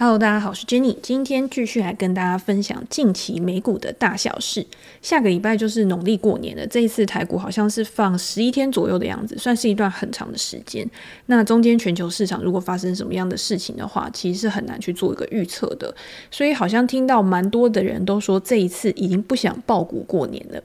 Hello，大家好，我是 Jenny，今天继续来跟大家分享近期美股的大小事。下个礼拜就是农历过年了，这一次台股好像是放十一天左右的样子，算是一段很长的时间。那中间全球市场如果发生什么样的事情的话，其实是很难去做一个预测的。所以好像听到蛮多的人都说，这一次已经不想抱股过年了。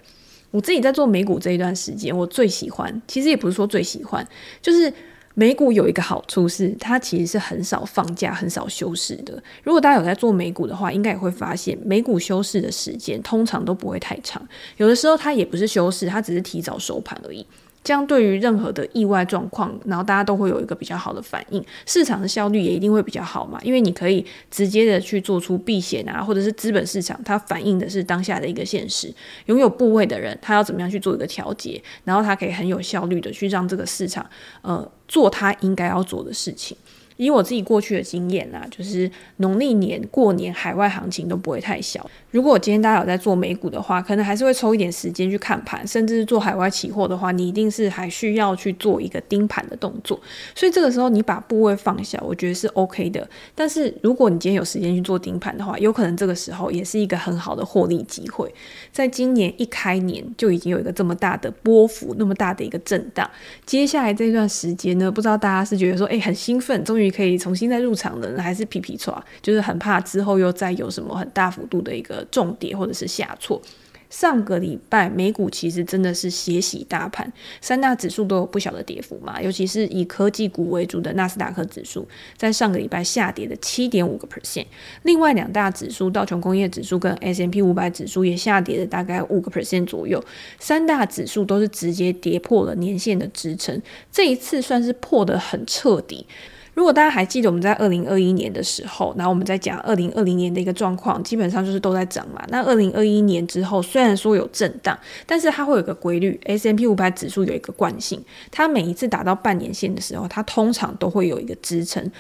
我自己在做美股这一段时间，我最喜欢，其实也不是说最喜欢，就是。美股有一个好处是，它其实是很少放假、很少休市的。如果大家有在做美股的话，应该也会发现，美股休市的时间通常都不会太长。有的时候它也不是休市，它只是提早收盘而已。这样对于任何的意外状况，然后大家都会有一个比较好的反应，市场的效率也一定会比较好嘛。因为你可以直接的去做出避险啊，或者是资本市场它反映的是当下的一个现实。拥有部位的人，他要怎么样去做一个调节，然后他可以很有效率的去让这个市场，呃，做他应该要做的事情。以我自己过去的经验啊，就是农历年过年海外行情都不会太小。如果今天大家有在做美股的话，可能还是会抽一点时间去看盘，甚至是做海外期货的话，你一定是还需要去做一个盯盘的动作。所以这个时候你把部位放小，我觉得是 OK 的。但是如果你今天有时间去做盯盘的话，有可能这个时候也是一个很好的获利机会。在今年一开年就已经有一个这么大的波幅，那么大的一个震荡，接下来这段时间呢，不知道大家是觉得说，哎，很兴奋，终于。可以重新再入场的还是皮皮剉，就是很怕之后又再有什么很大幅度的一个重跌或者是下挫。上个礼拜美股其实真的是血洗大盘，三大指数都有不小的跌幅嘛，尤其是以科技股为主的纳斯达克指数，在上个礼拜下跌了七点五个 percent。另外两大指数道琼工业指数跟 S M P 五百指数也下跌了大概五个 percent 左右，三大指数都是直接跌破了年线的支撑，这一次算是破得很彻底。如果大家还记得我们在二零二一年的时候，然后我们在讲二零二零年的一个状况，基本上就是都在涨嘛。那二零二一年之后，虽然说有震荡，但是它会有个规律，S M P 五百指数有一个惯性，它每一次达到半年线的时候，它通常都会有一个支撑。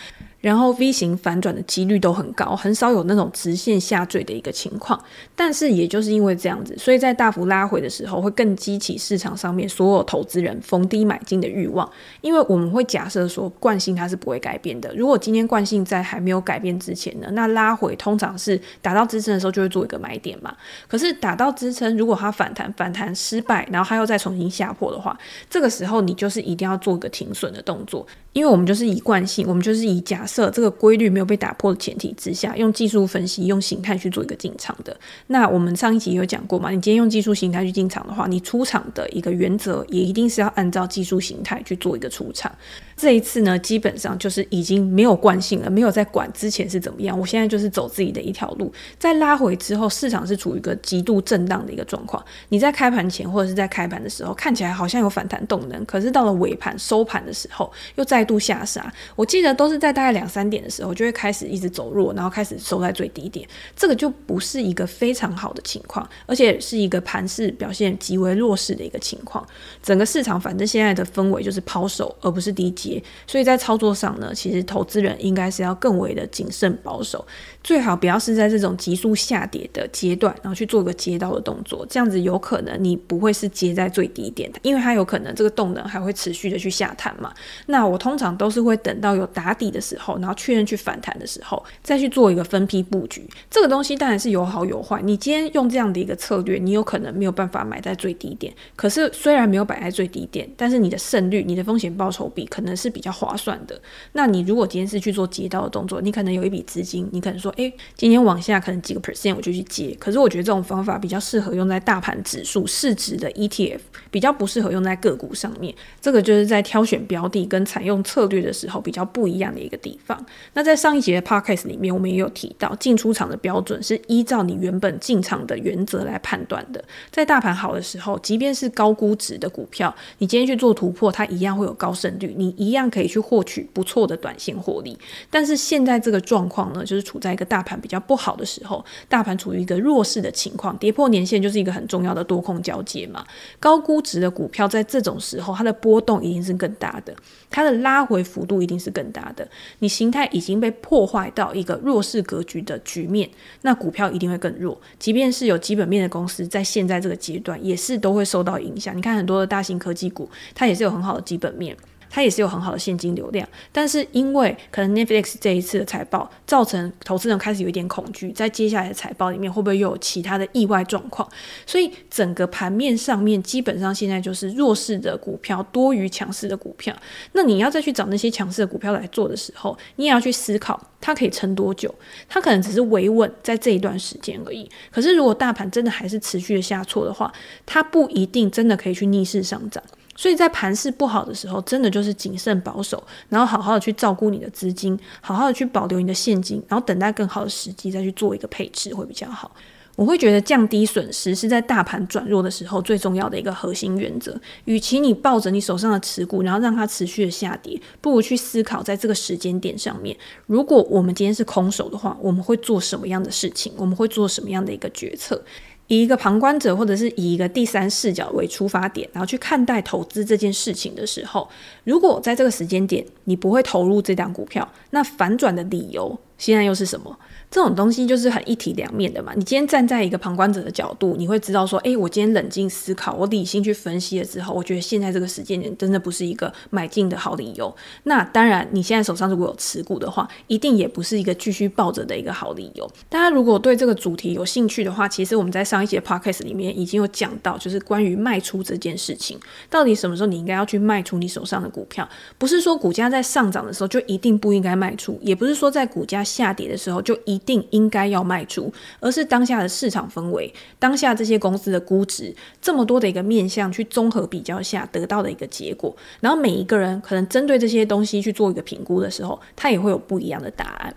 然后 V 型反转的几率都很高，很少有那种直线下坠的一个情况。但是也就是因为这样子，所以在大幅拉回的时候，会更激起市场上面所有投资人逢低买进的欲望。因为我们会假设说惯性它是不会改变的。如果今天惯性在还没有改变之前呢，那拉回通常是打到支撑的时候就会做一个买点嘛。可是打到支撑，如果它反弹反弹失败，然后它又再重新下破的话，这个时候你就是一定要做一个停损的动作。因为我们就是以惯性，我们就是以假设这个规律没有被打破的前提之下，用技术分析、用形态去做一个进场的。那我们上一集有讲过嘛？你今天用技术形态去进场的话，你出场的一个原则也一定是要按照技术形态去做一个出场。这一次呢，基本上就是已经没有惯性了，没有在管之前是怎么样。我现在就是走自己的一条路，在拉回之后，市场是处于一个极度震荡的一个状况。你在开盘前或者是在开盘的时候，看起来好像有反弹动能，可是到了尾盘收盘的时候，又再度下杀。我记得都是在大概两两三点的时候，就会开始一直走弱，然后开始收在最低点。这个就不是一个非常好的情况，而且是一个盘势表现极为弱势的一个情况。整个市场反正现在的氛围就是抛售，而不是低接。所以在操作上呢，其实投资人应该是要更为的谨慎保守，最好不要是在这种急速下跌的阶段，然后去做个接刀的动作，这样子有可能你不会是接在最低点，因为它有可能这个动能还会持续的去下探嘛。那我通常都是会等到有打底的时候，然后确认去反弹的时候，再去做一个分批布局。这个东西当然是有好有坏，你今天用这样的一个策略，你有可能没有办法买在最低点，可是虽然没有摆在最低点，但是你的胜率、你的风险报酬比可能是。比较划算的。那你如果今天是去做接刀的动作，你可能有一笔资金，你可能说，哎，今天往下可能几个 percent 我就去接。可是我觉得这种方法比较适合用在大盘指数市值的 ETF，比较不适合用在个股上面。这个就是在挑选标的跟采用策略的时候比较不一样的一个地方。那在上一节的 podcast 里面，我们也有提到，进出场的标准是依照你原本进场的原则来判断的。在大盘好的时候，即便是高估值的股票，你今天去做突破，它一样会有高胜率，你一样。可以去获取不错的短线获利，但是现在这个状况呢，就是处在一个大盘比较不好的时候，大盘处于一个弱势的情况，跌破年线就是一个很重要的多空交接嘛。高估值的股票在这种时候，它的波动一定是更大的，它的拉回幅度一定是更大的。你形态已经被破坏到一个弱势格局的局面，那股票一定会更弱。即便是有基本面的公司，在现在这个阶段也是都会受到影响。你看很多的大型科技股，它也是有很好的基本面。它也是有很好的现金流量。但是因为可能 Netflix 这一次的财报造成投资人开始有一点恐惧，在接下来的财报里面会不会又有其他的意外状况？所以整个盘面上面基本上现在就是弱势的股票多于强势的股票。那你要再去找那些强势的股票来做的时候，你也要去思考它可以撑多久？它可能只是维稳在这一段时间而已。可是如果大盘真的还是持续的下挫的话，它不一定真的可以去逆势上涨。所以在盘势不好的时候，真的就是谨慎保守，然后好好的去照顾你的资金，好好的去保留你的现金，然后等待更好的时机再去做一个配置会比较好。我会觉得降低损失是在大盘转弱的时候最重要的一个核心原则。与其你抱着你手上的持股，然后让它持续的下跌，不如去思考在这个时间点上面，如果我们今天是空手的话，我们会做什么样的事情？我们会做什么样的一个决策？以一个旁观者或者是以一个第三视角为出发点，然后去看待投资这件事情的时候，如果在这个时间点你不会投入这档股票，那反转的理由现在又是什么？这种东西就是很一体两面的嘛。你今天站在一个旁观者的角度，你会知道说，诶，我今天冷静思考，我理性去分析了之后，我觉得现在这个时间点真的不是一个买进的好理由。那当然，你现在手上如果有持股的话，一定也不是一个继续抱着的一个好理由。大家如果对这个主题有兴趣的话，其实我们在上一节 podcast 里面已经有讲到，就是关于卖出这件事情，到底什么时候你应该要去卖出你手上的股票？不是说股价在上涨的时候就一定不应该卖出，也不是说在股价下跌的时候就一定应该要卖出，而是当下的市场氛围，当下这些公司的估值，这么多的一个面向去综合比较下得到的一个结果。然后每一个人可能针对这些东西去做一个评估的时候，他也会有不一样的答案。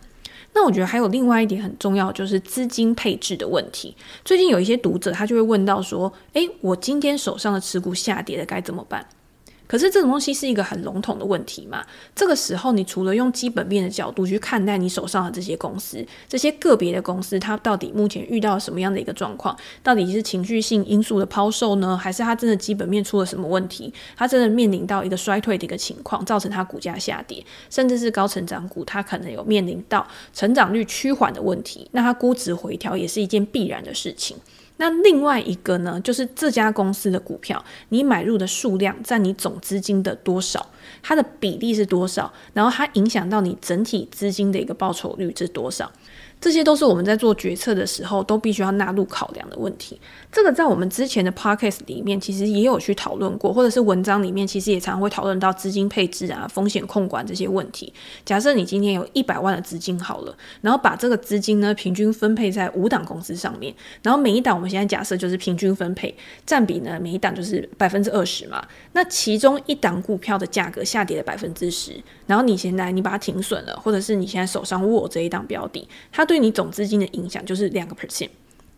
那我觉得还有另外一点很重要，就是资金配置的问题。最近有一些读者他就会问到说：“诶，我今天手上的持股下跌了，该怎么办？”可是这种东西是一个很笼统的问题嘛？这个时候，你除了用基本面的角度去看待你手上的这些公司，这些个别的公司，它到底目前遇到什么样的一个状况？到底是情绪性因素的抛售呢，还是它真的基本面出了什么问题？它真的面临到一个衰退的一个情况，造成它股价下跌，甚至是高成长股，它可能有面临到成长率趋缓的问题，那它估值回调也是一件必然的事情。那另外一个呢，就是这家公司的股票，你买入的数量占你总资金的多少，它的比例是多少，然后它影响到你整体资金的一个报酬率是多少。这些都是我们在做决策的时候都必须要纳入考量的问题。这个在我们之前的 podcast 里面其实也有去讨论过，或者是文章里面其实也常常会讨论到资金配置啊、风险控管这些问题。假设你今天有一百万的资金好了，然后把这个资金呢平均分配在五档公司上面，然后每一档我们现在假设就是平均分配，占比呢每一档就是百分之二十嘛。那其中一档股票的价格下跌了百分之十，然后你现在你把它停损了，或者是你现在手上握这一档标的，它对你总资金的影响就是两个 percent，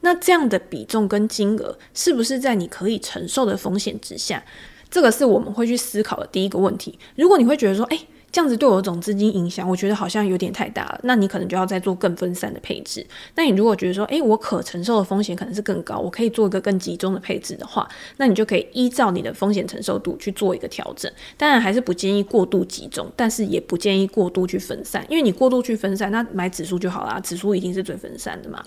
那这样的比重跟金额是不是在你可以承受的风险之下？这个是我们会去思考的第一个问题。如果你会觉得说，诶……这样子对我的总资金影响，我觉得好像有点太大了。那你可能就要再做更分散的配置。那你如果觉得说，诶，我可承受的风险可能是更高，我可以做一个更集中的配置的话，那你就可以依照你的风险承受度去做一个调整。当然还是不建议过度集中，但是也不建议过度去分散，因为你过度去分散，那买指数就好啦，指数一定是最分散的嘛。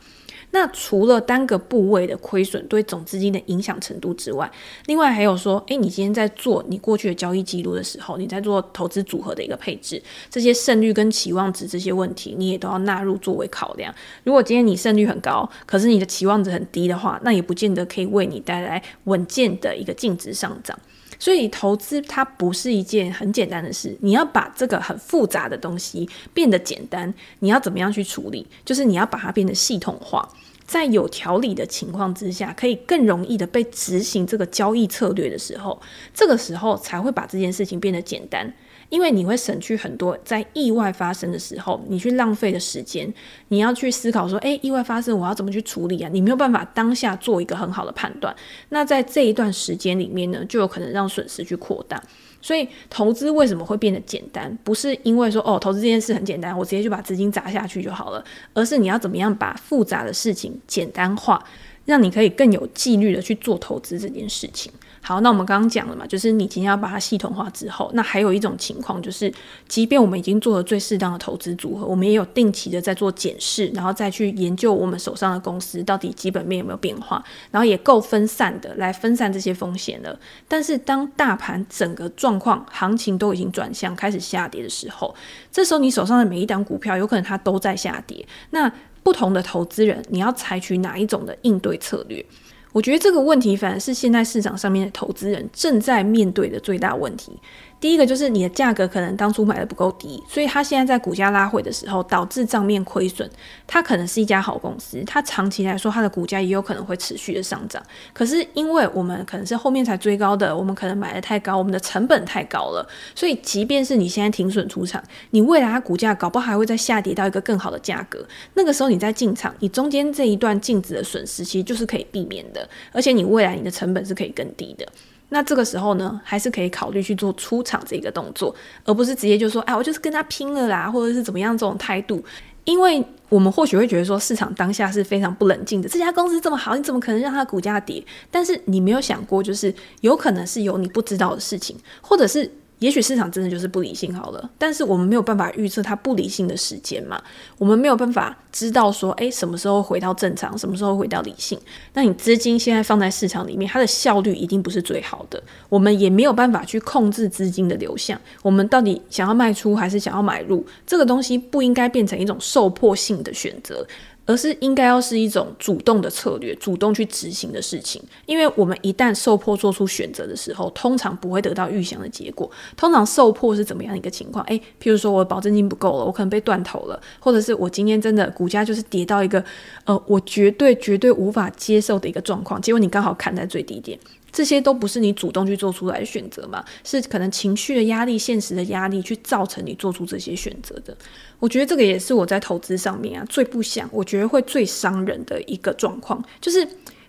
那除了单个部位的亏损对总资金的影响程度之外，另外还有说，诶，你今天在做你过去的交易记录的时候，你在做投资组合的一个配置，这些胜率跟期望值这些问题，你也都要纳入作为考量。如果今天你胜率很高，可是你的期望值很低的话，那也不见得可以为你带来稳健的一个净值上涨。所以投资它不是一件很简单的事，你要把这个很复杂的东西变得简单，你要怎么样去处理？就是你要把它变得系统化。在有条理的情况之下，可以更容易的被执行这个交易策略的时候，这个时候才会把这件事情变得简单。因为你会省去很多在意外发生的时候你去浪费的时间，你要去思考说，诶，意外发生我要怎么去处理啊？你没有办法当下做一个很好的判断，那在这一段时间里面呢，就有可能让损失去扩大。所以投资为什么会变得简单？不是因为说哦，投资这件事很简单，我直接就把资金砸下去就好了，而是你要怎么样把复杂的事情简单化。让你可以更有纪律的去做投资这件事情。好，那我们刚刚讲了嘛，就是你今天要把它系统化之后，那还有一种情况就是，即便我们已经做了最适当的投资组合，我们也有定期的在做检视，然后再去研究我们手上的公司到底基本面有没有变化，然后也够分散的来分散这些风险了。但是当大盘整个状况、行情都已经转向开始下跌的时候，这时候你手上的每一档股票有可能它都在下跌。那不同的投资人，你要采取哪一种的应对策略？我觉得这个问题反而是现在市场上面的投资人正在面对的最大问题。第一个就是你的价格可能当初买的不够低，所以它现在在股价拉回的时候导致账面亏损。它可能是一家好公司，它长期来说它的股价也有可能会持续的上涨。可是因为我们可能是后面才追高的，我们可能买的太高，我们的成本太高了，所以即便是你现在停损出场，你未来它股价搞不好还会再下跌到一个更好的价格。那个时候你再进场，你中间这一段净值的损失其实就是可以避免的，而且你未来你的成本是可以更低的。那这个时候呢，还是可以考虑去做出场这个动作，而不是直接就说，哎，我就是跟他拼了啦，或者是怎么样这种态度。因为我们或许会觉得说，市场当下是非常不冷静的，这家公司这么好，你怎么可能让它股价跌？但是你没有想过，就是有可能是有你不知道的事情，或者是。也许市场真的就是不理性好了，但是我们没有办法预测它不理性的时间嘛，我们没有办法知道说，诶，什么时候回到正常，什么时候回到理性。那你资金现在放在市场里面，它的效率一定不是最好的，我们也没有办法去控制资金的流向。我们到底想要卖出还是想要买入，这个东西不应该变成一种受迫性的选择。而是应该要是一种主动的策略，主动去执行的事情。因为我们一旦受迫做出选择的时候，通常不会得到预想的结果。通常受迫是怎么样一个情况？诶，譬如说我保证金不够了，我可能被断头了，或者是我今天真的股价就是跌到一个呃，我绝对绝对无法接受的一个状况，结果你刚好看在最低点。这些都不是你主动去做出来的选择嘛，是可能情绪的压力、现实的压力去造成你做出这些选择的。我觉得这个也是我在投资上面啊最不想，我觉得会最伤人的一个状况，就是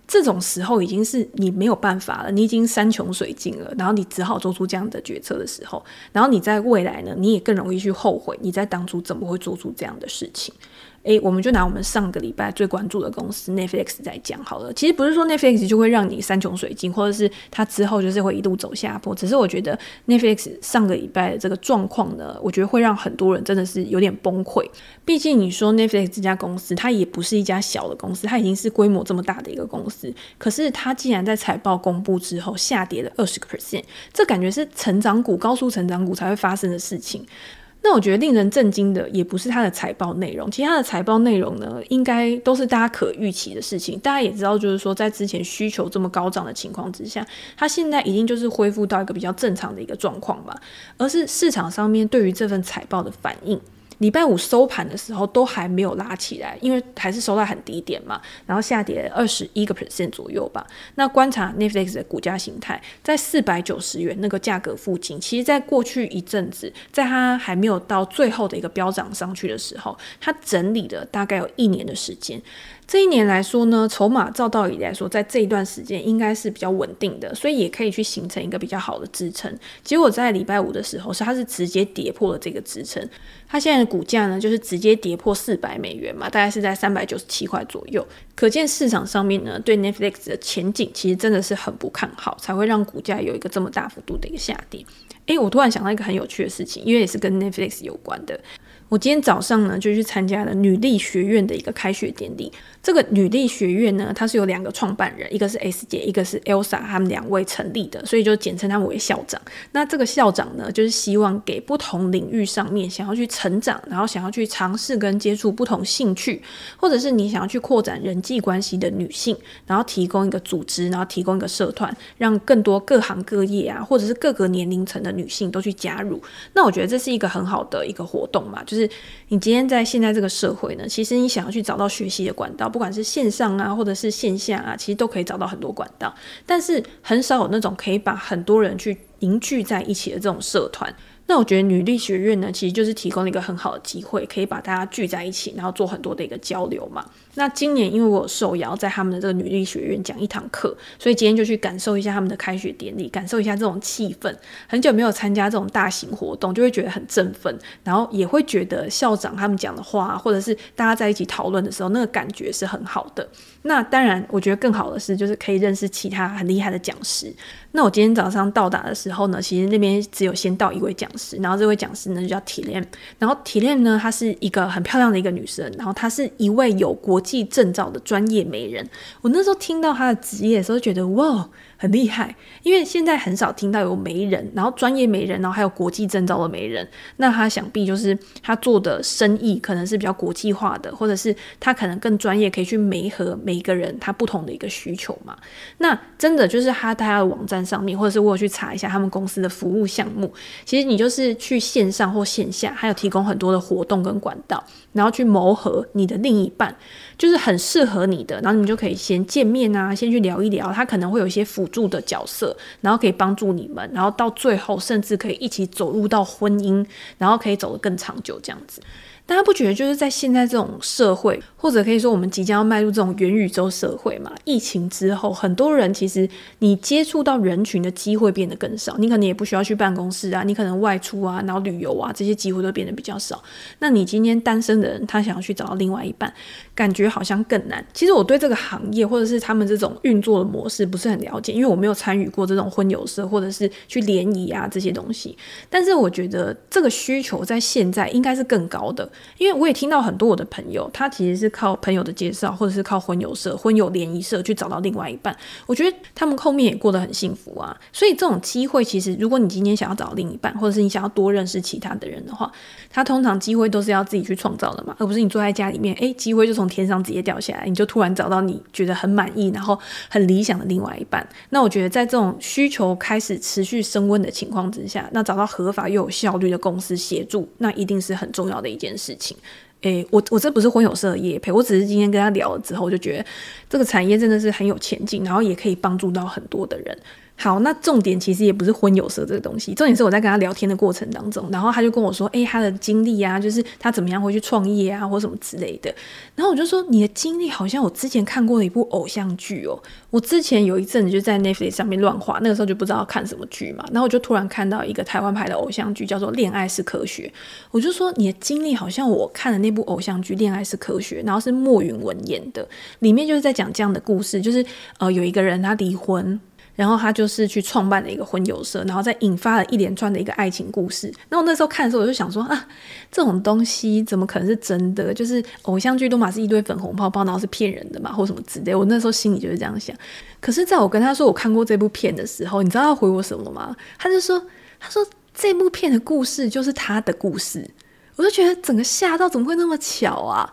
这种时候已经是你没有办法了，你已经山穷水尽了，然后你只好做出这样的决策的时候，然后你在未来呢，你也更容易去后悔你在当初怎么会做出这样的事情。诶，我们就拿我们上个礼拜最关注的公司 Netflix 来讲好了。其实不是说 Netflix 就会让你山穷水尽，或者是它之后就是会一路走下坡。只是我觉得 Netflix 上个礼拜的这个状况呢，我觉得会让很多人真的是有点崩溃。毕竟你说 Netflix 这家公司，它也不是一家小的公司，它已经是规模这么大的一个公司。可是它竟然在财报公布之后下跌了二十个 percent，这感觉是成长股、高速成长股才会发生的事情。那我觉得令人震惊的也不是它的财报内容，其他的财报内容呢，应该都是大家可预期的事情。大家也知道，就是说在之前需求这么高涨的情况之下，它现在已经就是恢复到一个比较正常的一个状况吧，而是市场上面对于这份财报的反应。礼拜五收盘的时候都还没有拉起来，因为还是收在很低点嘛，然后下跌二十一个 percent 左右吧。那观察 Netflix 的股价形态，在四百九十元那个价格附近，其实在过去一阵子，在它还没有到最后的一个飙涨上去的时候，它整理了大概有一年的时间。这一年来说呢，筹码照道理来说，在这一段时间应该是比较稳定的，所以也可以去形成一个比较好的支撑。结果在礼拜五的时候，是它是直接跌破了这个支撑。它现在的股价呢，就是直接跌破四百美元嘛，大概是在三百九十七块左右。可见市场上面呢，对 Netflix 的前景其实真的是很不看好，才会让股价有一个这么大幅度的一个下跌。诶，我突然想到一个很有趣的事情，因为也是跟 Netflix 有关的。我今天早上呢，就去参加了女力学院的一个开学典礼。这个女力学院呢，它是有两个创办人，一个是 S 姐，一个是 Elsa，他们两位成立的，所以就简称他们为校长。那这个校长呢，就是希望给不同领域上面想要去成长，然后想要去尝试跟接触不同兴趣，或者是你想要去扩展人际关系的女性，然后提供一个组织，然后提供一个社团，让更多各行各业啊，或者是各个年龄层的女性都去加入。那我觉得这是一个很好的一个活动嘛，就是。你今天在现在这个社会呢，其实你想要去找到学习的管道，不管是线上啊，或者是线下啊，其实都可以找到很多管道。但是很少有那种可以把很多人去凝聚在一起的这种社团。那我觉得女力学院呢，其实就是提供了一个很好的机会，可以把大家聚在一起，然后做很多的一个交流嘛。那今年因为我受邀在他们的这个女力学院讲一堂课，所以今天就去感受一下他们的开学典礼，感受一下这种气氛。很久没有参加这种大型活动，就会觉得很振奋，然后也会觉得校长他们讲的话，或者是大家在一起讨论的时候，那个感觉是很好的。那当然，我觉得更好的是，就是可以认识其他很厉害的讲师。那我今天早上到达的时候呢，其实那边只有先到一位讲师，然后这位讲师呢就叫 t i l 然后 t i l 呢她是一个很漂亮的一个女生，然后她是一位有国 国际证照的专业媒人。我那时候听到他的职业的时候，觉得哇。很厉害，因为现在很少听到有媒人，然后专业媒人，然后还有国际证照的媒人。那他想必就是他做的生意可能是比较国际化的，或者是他可能更专业，可以去媒合每一个人他不同的一个需求嘛。那真的就是他在他的网站上面，或者是我有去查一下他们公司的服务项目，其实你就是去线上或线下，还有提供很多的活动跟管道，然后去谋合你的另一半，就是很适合你的，然后你们就可以先见面啊，先去聊一聊，他可能会有一些辅助的角色，然后可以帮助你们，然后到最后甚至可以一起走入到婚姻，然后可以走得更长久这样子。大家不觉得就是在现在这种社会，或者可以说我们即将要迈入这种元宇宙社会嘛？疫情之后，很多人其实你接触到人群的机会变得更少，你可能也不需要去办公室啊，你可能外出啊，然后旅游啊，这些机会都变得比较少。那你今天单身的人，他想要去找到另外一半，感觉好像更难。其实我对这个行业或者是他们这种运作的模式不是很了解，因为我没有参与过这种婚友社或者是去联谊啊这些东西。但是我觉得这个需求在现在应该是更高的。因为我也听到很多我的朋友，他其实是靠朋友的介绍，或者是靠婚友社、婚友联谊社去找到另外一半。我觉得他们后面也过得很幸福啊。所以这种机会，其实如果你今天想要找另一半，或者是你想要多认识其他的人的话，他通常机会都是要自己去创造的嘛，而不是你坐在家里面，诶，机会就从天上直接掉下来，你就突然找到你觉得很满意，然后很理想的另外一半。那我觉得在这种需求开始持续升温的情况之下，那找到合法又有效率的公司协助，那一定是很重要的一件事。事情，诶，我我这不是婚友社的业配，我只是今天跟他聊了之后，我就觉得这个产业真的是很有前景，然后也可以帮助到很多的人。好，那重点其实也不是婚友社这个东西，重点是我在跟他聊天的过程当中，然后他就跟我说，诶，他的经历啊，就是他怎么样会去创业啊，或什么之类的。然后我就说，你的经历好像我之前看过的一部偶像剧哦。我之前有一阵子就在 Netflix 上面乱滑，那个时候就不知道看什么剧嘛，然后我就突然看到一个台湾拍的偶像剧，叫做《恋爱是科学》。我就说，你的经历好像我看的那部偶像剧《恋爱是科学》，然后是莫允文演的，里面就是在讲这样的故事，就是呃有一个人他离婚。然后他就是去创办了一个婚友社，然后再引发了一连串的一个爱情故事。那我那时候看的时候，我就想说啊，这种东西怎么可能是真的？就是偶像剧都嘛是一堆粉红泡泡，然后是骗人的嘛，或什么之类。我那时候心里就是这样想。可是，在我跟他说我看过这部片的时候，你知道他回我什么吗？他就说，他说这部片的故事就是他的故事。我就觉得整个吓到，怎么会那么巧啊？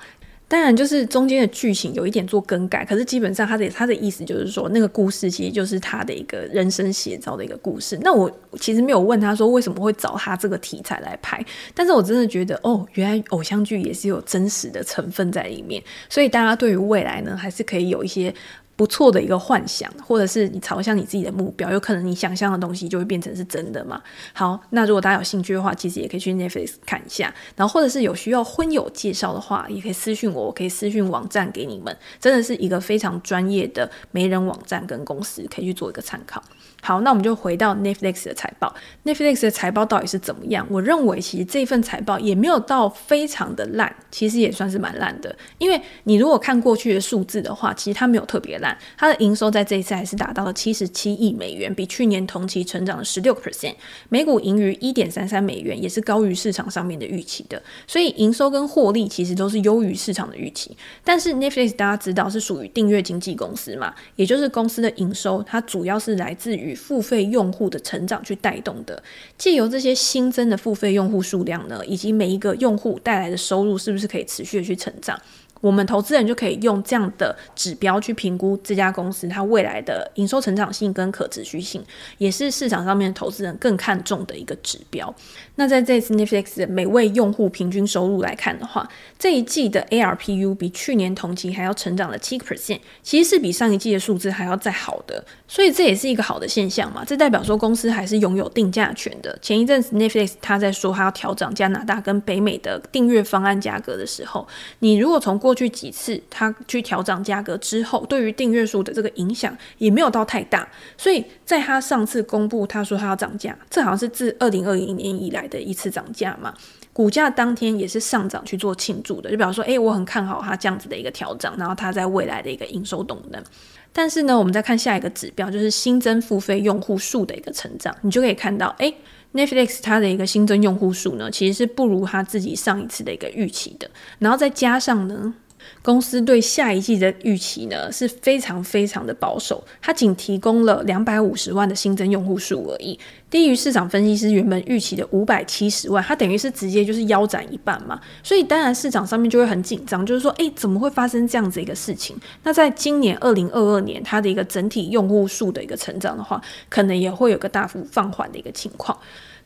当然，就是中间的剧情有一点做更改，可是基本上他的他的意思就是说，那个故事其实就是他的一个人生写照的一个故事。那我其实没有问他说为什么会找他这个题材来拍，但是我真的觉得哦，原来偶像剧也是有真实的成分在里面，所以大家对于未来呢，还是可以有一些。不错的一个幻想，或者是你朝向你自己的目标，有可能你想象的东西就会变成是真的嘛。好，那如果大家有兴趣的话，其实也可以去 Netflix 看一下，然后或者是有需要婚友介绍的话，也可以私信我，我可以私信网站给你们，真的是一个非常专业的媒人网站跟公司，可以去做一个参考。好，那我们就回到 Netflix 的财报。Netflix 的财报到底是怎么样？我认为其实这份财报也没有到非常的烂，其实也算是蛮烂的。因为你如果看过去的数字的话，其实它没有特别烂。它的营收在这一次还是达到了七十七亿美元，比去年同期成长了十六个 percent。每股盈余一点三三美元，也是高于市场上面的预期的。所以营收跟获利其实都是优于市场的预期。但是 Netflix 大家知道是属于订阅经纪公司嘛，也就是公司的营收它主要是来自于。付费用户的成长去带动的，借由这些新增的付费用户数量呢，以及每一个用户带来的收入，是不是可以持续的去成长？我们投资人就可以用这样的指标去评估这家公司它未来的营收成长性跟可持续性，也是市场上面投资人更看重的一个指标。那在这次 Netflix 的每位用户平均收入来看的话，这一季的 ARPU 比去年同期还要成长了七个 percent，其实是比上一季的数字还要再好的，所以这也是一个好的现象嘛。这代表说公司还是拥有定价权的。前一阵子 Netflix 他在说他要调整加拿大跟北美的订阅方案价格的时候，你如果从过过去几次他去调涨价格之后，对于订阅数的这个影响也没有到太大，所以在他上次公布他说他要涨价，这好像是自二零二零年以来的一次涨价嘛，股价当天也是上涨去做庆祝的，就比方说，哎，我很看好它这样子的一个调涨，然后它在未来的一个营收动能。但是呢，我们再看下一个指标，就是新增付费用户数的一个成长，你就可以看到，哎，Netflix 它的一个新增用户数呢，其实是不如它自己上一次的一个预期的，然后再加上呢。公司对下一季的预期呢，是非常非常的保守，它仅提供了两百五十万的新增用户数而已，低于市场分析师原本预期的五百七十万，它等于是直接就是腰斩一半嘛，所以当然市场上面就会很紧张，就是说，诶，怎么会发生这样子一个事情？那在今年二零二二年，它的一个整体用户数的一个成长的话，可能也会有个大幅放缓的一个情况。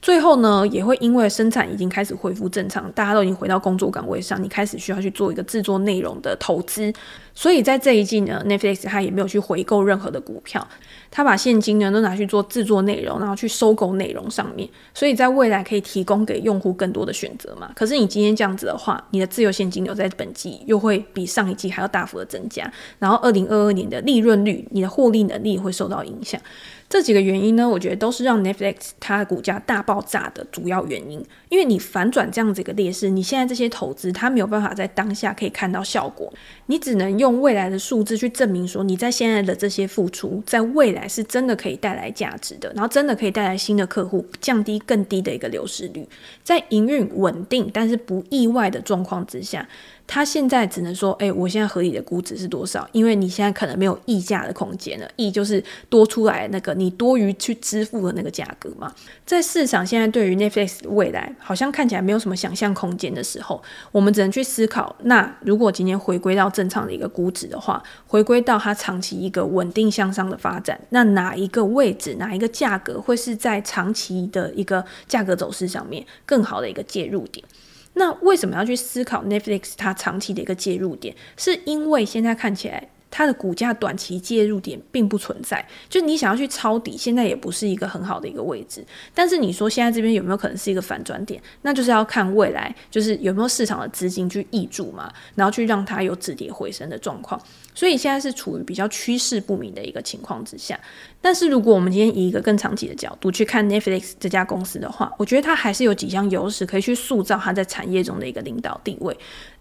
最后呢，也会因为生产已经开始恢复正常，大家都已经回到工作岗位上，你开始需要去做一个制作内容的投资，所以在这一季呢，Netflix 它也没有去回购任何的股票，它把现金呢都拿去做制作内容，然后去收购内容上面，所以在未来可以提供给用户更多的选择嘛。可是你今天这样子的话，你的自由现金流在本季又会比上一季还要大幅的增加，然后二零二二年的利润率，你的获利能力会受到影响。这几个原因呢，我觉得都是让 Netflix 它股价大爆炸的主要原因。因为你反转这样子一个劣势，你现在这些投资它没有办法在当下可以看到效果，你只能用未来的数字去证明说你在现在的这些付出，在未来是真的可以带来价值的，然后真的可以带来新的客户，降低更低的一个流失率，在营运稳定但是不意外的状况之下。他现在只能说，哎、我现在合理的估值是多少？因为你现在可能没有溢价的空间了，溢就是多出来那个你多余去支付的那个价格嘛。在市场现在对于 Netflix 未来好像看起来没有什么想象空间的时候，我们只能去思考，那如果今天回归到正常的一个估值的话，回归到它长期一个稳定向上的发展，那哪一个位置，哪一个价格会是在长期的一个价格走势上面更好的一个介入点？那为什么要去思考 Netflix 它长期的一个介入点？是因为现在看起来它的股价短期介入点并不存在，就你想要去抄底，现在也不是一个很好的一个位置。但是你说现在这边有没有可能是一个反转点？那就是要看未来，就是有没有市场的资金去挹注嘛，然后去让它有止跌回升的状况。所以现在是处于比较趋势不明的一个情况之下。但是如果我们今天以一个更长期的角度去看 Netflix 这家公司的话，我觉得它还是有几项优势可以去塑造它在产业中的一个领导地位。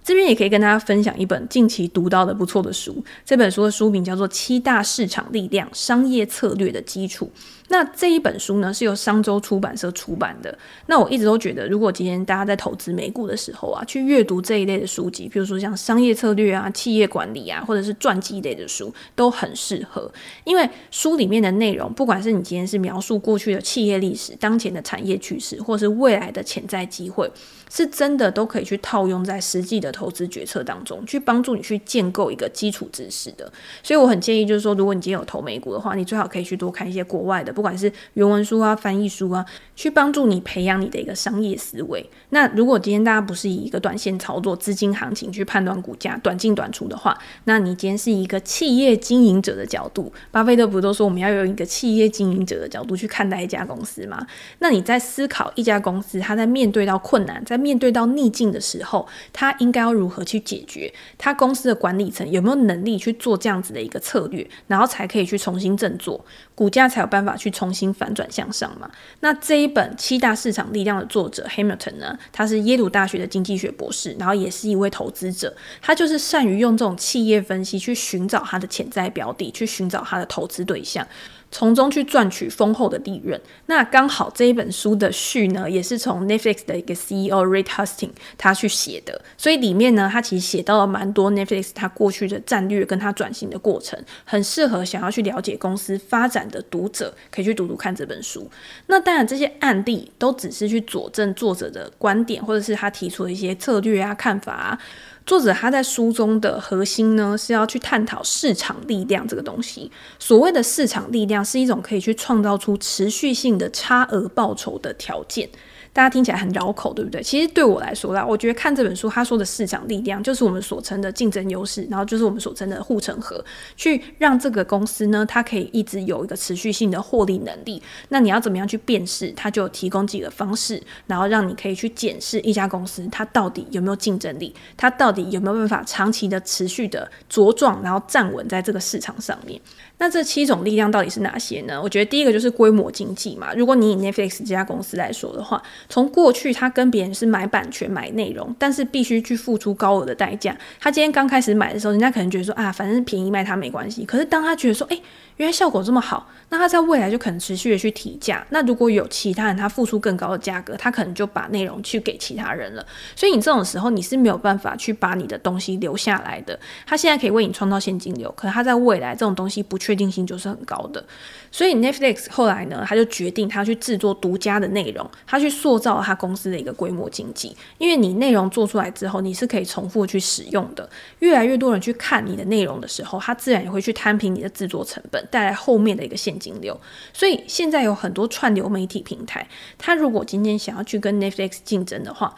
这边也可以跟大家分享一本近期读到的不错的书，这本书的书名叫做《七大市场力量：商业策略的基础》。那这一本书呢，是由商周出版社出版的。那我一直都觉得，如果今天大家在投资美股的时候啊，去阅读这一类的书籍，比如说像商业策略啊、企业管理啊，或者是传记类的书，都很适合。因为书里面的内容，不管是你今天是描述过去的企业历史、当前的产业趋势，或是未来的潜在机会，是真的都可以去套用在实际的投资决策当中，去帮助你去建构一个基础知识的。所以我很建议，就是说，如果你今天有投美股的话，你最好可以去多看一些国外的。不管是原文书啊、翻译书啊，去帮助你培养你的一个商业思维。那如果今天大家不是以一个短线操作、资金行情去判断股价、短进短出的话，那你今天是一个企业经营者的角度，巴菲特不都说我们要用一个企业经营者的角度去看待一家公司吗？那你在思考一家公司，它在面对到困难、在面对到逆境的时候，它应该要如何去解决？它公司的管理层有没有能力去做这样子的一个策略，然后才可以去重新振作，股价才有办法去。重新反转向上嘛？那这一本《七大市场力量》的作者 Hamilton 呢？他是耶鲁大学的经济学博士，然后也是一位投资者。他就是善于用这种企业分析去寻找他的潜在标的，去寻找他的投资对象。从中去赚取丰厚的利润。那刚好这一本书的序呢，也是从 Netflix 的一个 CEO Reed Hastings 他去写的，所以里面呢，他其实写到了蛮多 Netflix 他过去的战略跟他转型的过程，很适合想要去了解公司发展的读者可以去读读看这本书。那当然，这些案例都只是去佐证作者的观点，或者是他提出的一些策略啊、看法啊。作者他在书中的核心呢，是要去探讨市场力量这个东西。所谓的市场力量，是一种可以去创造出持续性的差额报酬的条件。大家听起来很绕口，对不对？其实对我来说啦，我觉得看这本书，他说的市场力量，就是我们所称的竞争优势，然后就是我们所称的护城河，去让这个公司呢，它可以一直有一个持续性的获利能力。那你要怎么样去辨识？它就提供几个方式，然后让你可以去检视一家公司它到底有没有竞争力，它到底有没有办法长期的持续的茁壮，然后站稳在这个市场上面。那这七种力量到底是哪些呢？我觉得第一个就是规模经济嘛。如果你以 Netflix 这家公司来说的话，从过去他跟别人是买版权、买内容，但是必须去付出高额的代价。他今天刚开始买的时候，人家可能觉得说啊，反正便宜卖他没关系。可是当他觉得说，哎，原来效果这么好，那他在未来就可能持续的去提价。那如果有其他人他付出更高的价格，他可能就把内容去给其他人了。所以你这种时候你是没有办法去把你的东西留下来的。他现在可以为你创造现金流，可是他在未来这种东西不确定性就是很高的。所以 Netflix 后来呢，他就决定他去制作独家的内容，他去塑造他公司的一个规模经济。因为你内容做出来之后，你是可以重复去使用的。越来越多人去看你的内容的时候，他自然也会去摊平你的制作成本，带来后面的一个现金流。所以现在有很多串流媒体平台，他如果今天想要去跟 Netflix 竞争的话，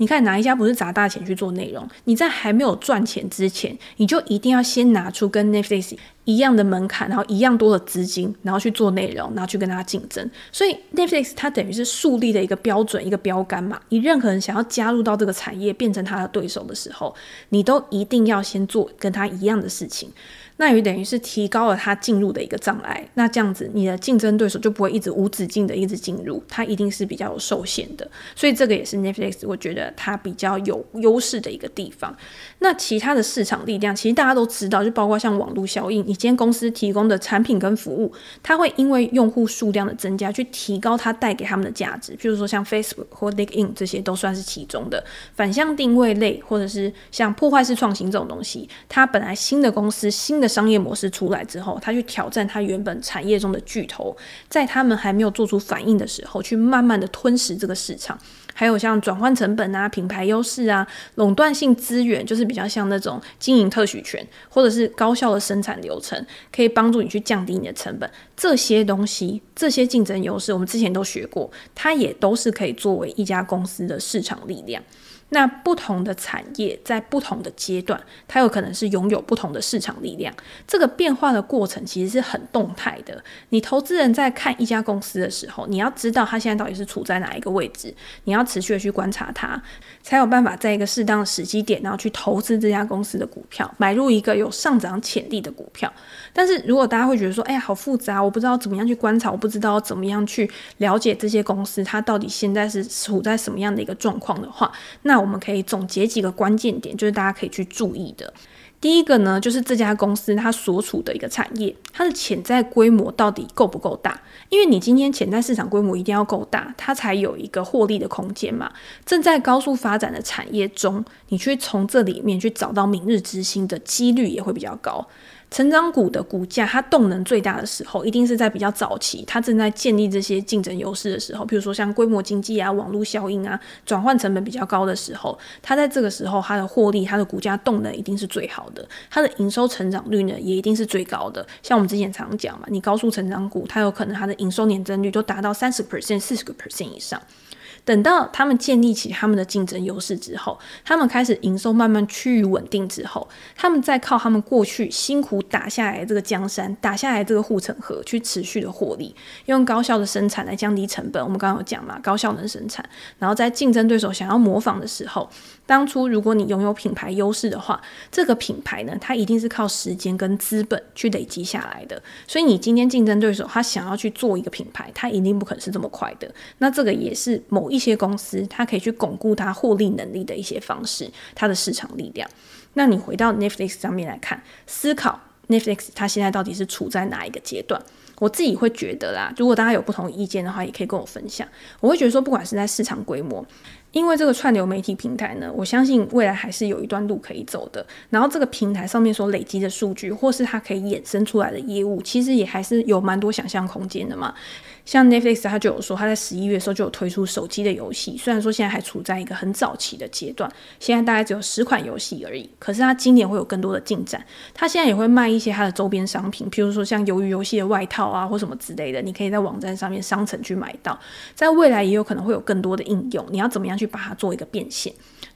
你看哪一家不是砸大钱去做内容？你在还没有赚钱之前，你就一定要先拿出跟 Netflix 一样的门槛，然后一样多的资金，然后去做内容，然后去跟他竞争。所以 Netflix 它等于是树立了一个标准，一个标杆嘛。你任何人想要加入到这个产业，变成他的对手的时候，你都一定要先做跟他一样的事情。那也等于是提高了他进入的一个障碍，那这样子你的竞争对手就不会一直无止境的一直进入，他一定是比较有受限的，所以这个也是 Netflix 我觉得它比较有优势的一个地方。那其他的市场力量，其实大家都知道，就包括像网络效应，你今天公司提供的产品跟服务，它会因为用户数量的增加，去提高它带给他们的价值。譬如说像 Facebook 或 LinkedIn 这些都算是其中的反向定位类，或者是像破坏式创新这种东西，它本来新的公司新的。商业模式出来之后，它去挑战它原本产业中的巨头，在他们还没有做出反应的时候，去慢慢的吞噬这个市场。还有像转换成本啊、品牌优势啊、垄断性资源，就是比较像那种经营特许权，或者是高效的生产流程，可以帮助你去降低你的成本。这些东西，这些竞争优势，我们之前都学过，它也都是可以作为一家公司的市场力量。那不同的产业在不同的阶段，它有可能是拥有不同的市场力量。这个变化的过程其实是很动态的。你投资人在看一家公司的时候，你要知道它现在到底是处在哪一个位置，你要持续的去观察它，才有办法在一个适当的时机点，然后去投资这家公司的股票，买入一个有上涨潜力的股票。但是如果大家会觉得说，哎呀，好复杂，我不知道怎么样去观察，我不知道怎么样去了解这些公司，它到底现在是处在什么样的一个状况的话，那我们可以总结几个关键点，就是大家可以去注意的。第一个呢，就是这家公司它所处的一个产业，它的潜在规模到底够不够大？因为你今天潜在市场规模一定要够大，它才有一个获利的空间嘛。正在高速发展的产业中，你去从这里面去找到明日之星的几率也会比较高。成长股的股价，它动能最大的时候，一定是在比较早期，它正在建立这些竞争优势的时候，比如说像规模经济啊、网络效应啊、转换成本比较高的时候，它在这个时候，它的获利、它的股价动能一定是最好的，它的营收成长率呢，也一定是最高的。像我们之前常讲嘛，你高速成长股，它有可能它的营收年增率都达到三十 percent、四十个 percent 以上。等到他们建立起他们的竞争优势之后，他们开始营收慢慢趋于稳定之后，他们再靠他们过去辛苦打下来这个江山，打下来这个护城河，去持续的获利，用高效的生产来降低成本。我们刚刚有讲嘛，高效能生产，然后在竞争对手想要模仿的时候，当初如果你拥有品牌优势的话，这个品牌呢，它一定是靠时间跟资本去累积下来的。所以你今天竞争对手他想要去做一个品牌，他一定不可能是这么快的。那这个也是某一。一些公司，它可以去巩固它获利能力的一些方式，它的市场力量。那你回到 Netflix 上面来看，思考 Netflix 它现在到底是处在哪一个阶段？我自己会觉得啦，如果大家有不同意见的话，也可以跟我分享。我会觉得说，不管是在市场规模，因为这个串流媒体平台呢，我相信未来还是有一段路可以走的。然后这个平台上面所累积的数据，或是它可以衍生出来的业务，其实也还是有蛮多想象空间的嘛。像 Netflix，它就有说，它在十一月的时候就有推出手机的游戏，虽然说现在还处在一个很早期的阶段，现在大概只有十款游戏而已。可是它今年会有更多的进展，它现在也会卖一些它的周边商品，譬如说像鱿鱼游戏的外套啊，或什么之类的，你可以在网站上面商城去买到。在未来也有可能会有更多的应用，你要怎么样去把它做一个变现？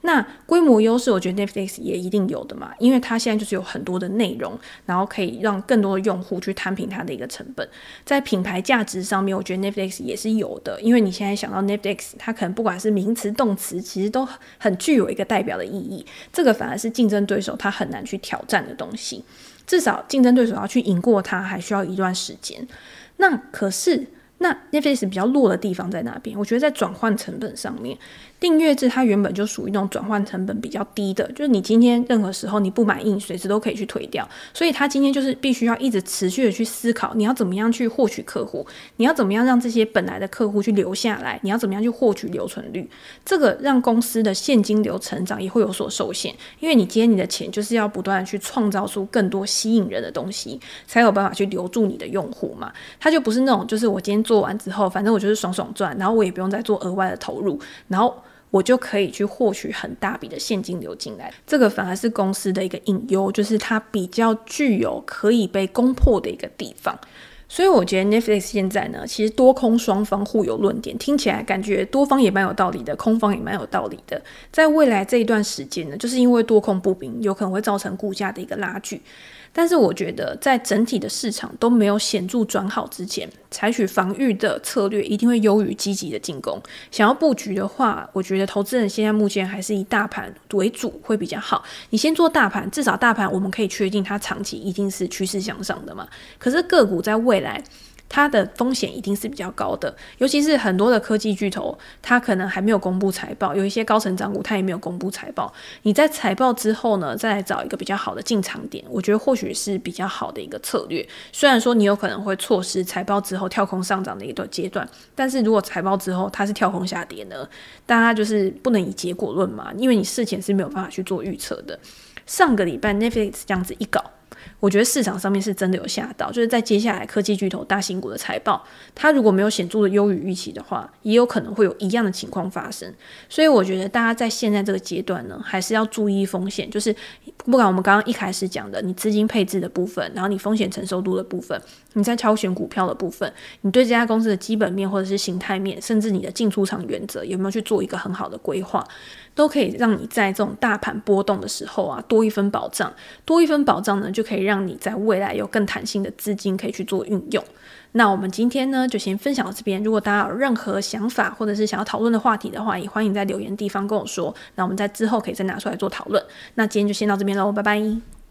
那规模优势，我觉得 Netflix 也一定有的嘛，因为它现在就是有很多的内容，然后可以让更多的用户去摊平它的一个成本。在品牌价值上面，我觉得 Netflix 也是有的，因为你现在想到 Netflix，它可能不管是名词、动词，其实都很具有一个代表的意义。这个反而是竞争对手他很难去挑战的东西，至少竞争对手要去赢过它，还需要一段时间。那可是，那 Netflix 比较弱的地方在哪边？我觉得在转换成本上面。订阅制它原本就属于那种转换成本比较低的，就是你今天任何时候你不满意，随时都可以去退掉。所以它今天就是必须要一直持续的去思考，你要怎么样去获取客户，你要怎么样让这些本来的客户去留下来，你要怎么样去获取留存率。这个让公司的现金流成长也会有所受限，因为你今天你的钱就是要不断的去创造出更多吸引人的东西，才有办法去留住你的用户嘛。它就不是那种就是我今天做完之后，反正我就是爽爽赚，然后我也不用再做额外的投入，然后。我就可以去获取很大笔的现金流进来，这个反而是公司的一个隐忧，就是它比较具有可以被攻破的一个地方。所以我觉得 Netflix 现在呢，其实多空双方互有论点，听起来感觉多方也蛮有道理的，空方也蛮有道理的。在未来这一段时间呢，就是因为多空不明，有可能会造成股价的一个拉锯。但是我觉得，在整体的市场都没有显著转好之前，采取防御的策略一定会优于积极的进攻。想要布局的话，我觉得投资人现在目前还是以大盘为主会比较好。你先做大盘，至少大盘我们可以确定它长期一定是趋势向上的嘛。可是个股在未来，它的风险一定是比较高的，尤其是很多的科技巨头，它可能还没有公布财报，有一些高成长股它也没有公布财报。你在财报之后呢，再来找一个比较好的进场点，我觉得或许是比较好的一个策略。虽然说你有可能会错失财报之后跳空上涨的一段阶段，但是如果财报之后它是跳空下跌呢，大家就是不能以结果论嘛，因为你事前是没有办法去做预测的。上个礼拜 Netflix 这样子一搞。我觉得市场上面是真的有吓到，就是在接下来科技巨头大型股的财报，它如果没有显著的优于预期的话，也有可能会有一样的情况发生。所以我觉得大家在现在这个阶段呢，还是要注意风险，就是不管我们刚刚一开始讲的，你资金配置的部分，然后你风险承受度的部分，你在挑选股票的部分，你对这家公司的基本面或者是形态面，甚至你的进出场原则，有没有去做一个很好的规划？都可以让你在这种大盘波动的时候啊，多一分保障，多一分保障呢，就可以让你在未来有更弹性的资金可以去做运用。那我们今天呢，就先分享到这边。如果大家有任何想法或者是想要讨论的话题的话，也欢迎在留言地方跟我说。那我们在之后可以再拿出来做讨论。那今天就先到这边喽，拜拜。